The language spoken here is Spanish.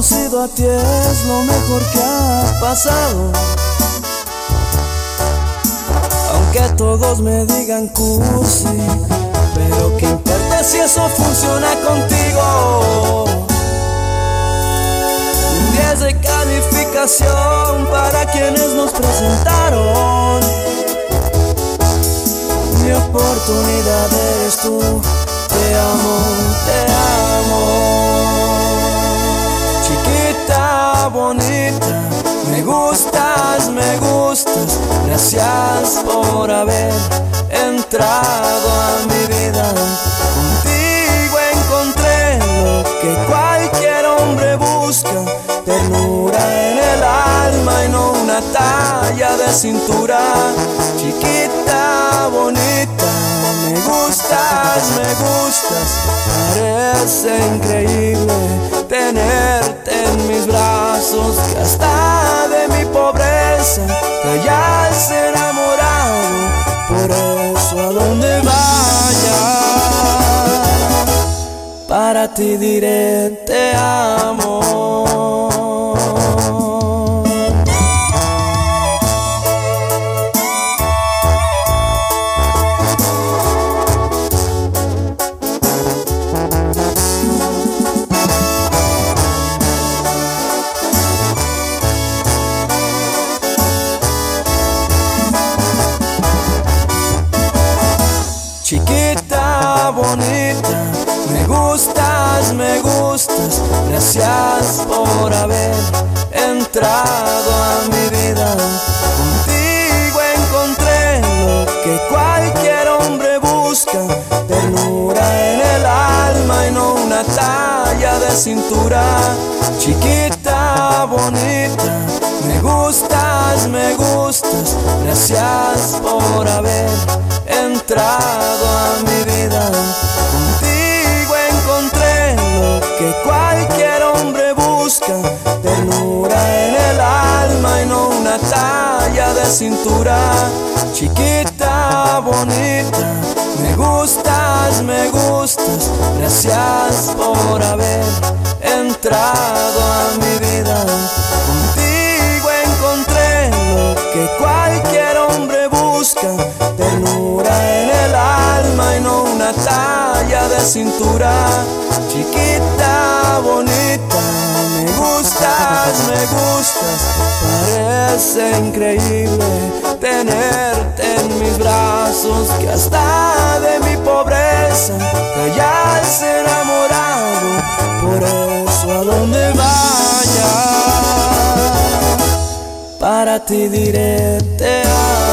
conocido a ti es lo mejor que ha pasado. Aunque todos me digan cursi, pero que importa si eso funciona contigo. Un 10 de calificación para quienes nos presentaron. Mi oportunidad eres tú, te amo, te amo bonita, me gustas, me gustas, gracias por haber entrado a mi vida. Contigo encontré lo que cualquier hombre busca, ternura en el alma y no una talla de cintura. Chiquita, bonita, me gustas, me gustas, parece increíble de mi pobreza te hayas enamorado, por eso a donde vaya, para ti diré te amo. Gracias por haber entrado a mi vida. Contigo encontré lo que cualquier hombre busca. Ternura en el alma y no una talla de cintura. Chiquita, bonita, me gustas, me gustas. Gracias por haber cintura. Chiquita, bonita, me gustas, me gustas, gracias por haber entrado a mi vida. Contigo encontré lo que cualquier hombre busca, ternura en el alma y no una talla de cintura. Chiquita, bonita, me gustas, me gustas. Parece increíble tenerte en mis brazos, que hasta de mi pobreza te hayas enamorado. Por eso a donde vaya, para ti diré te amo.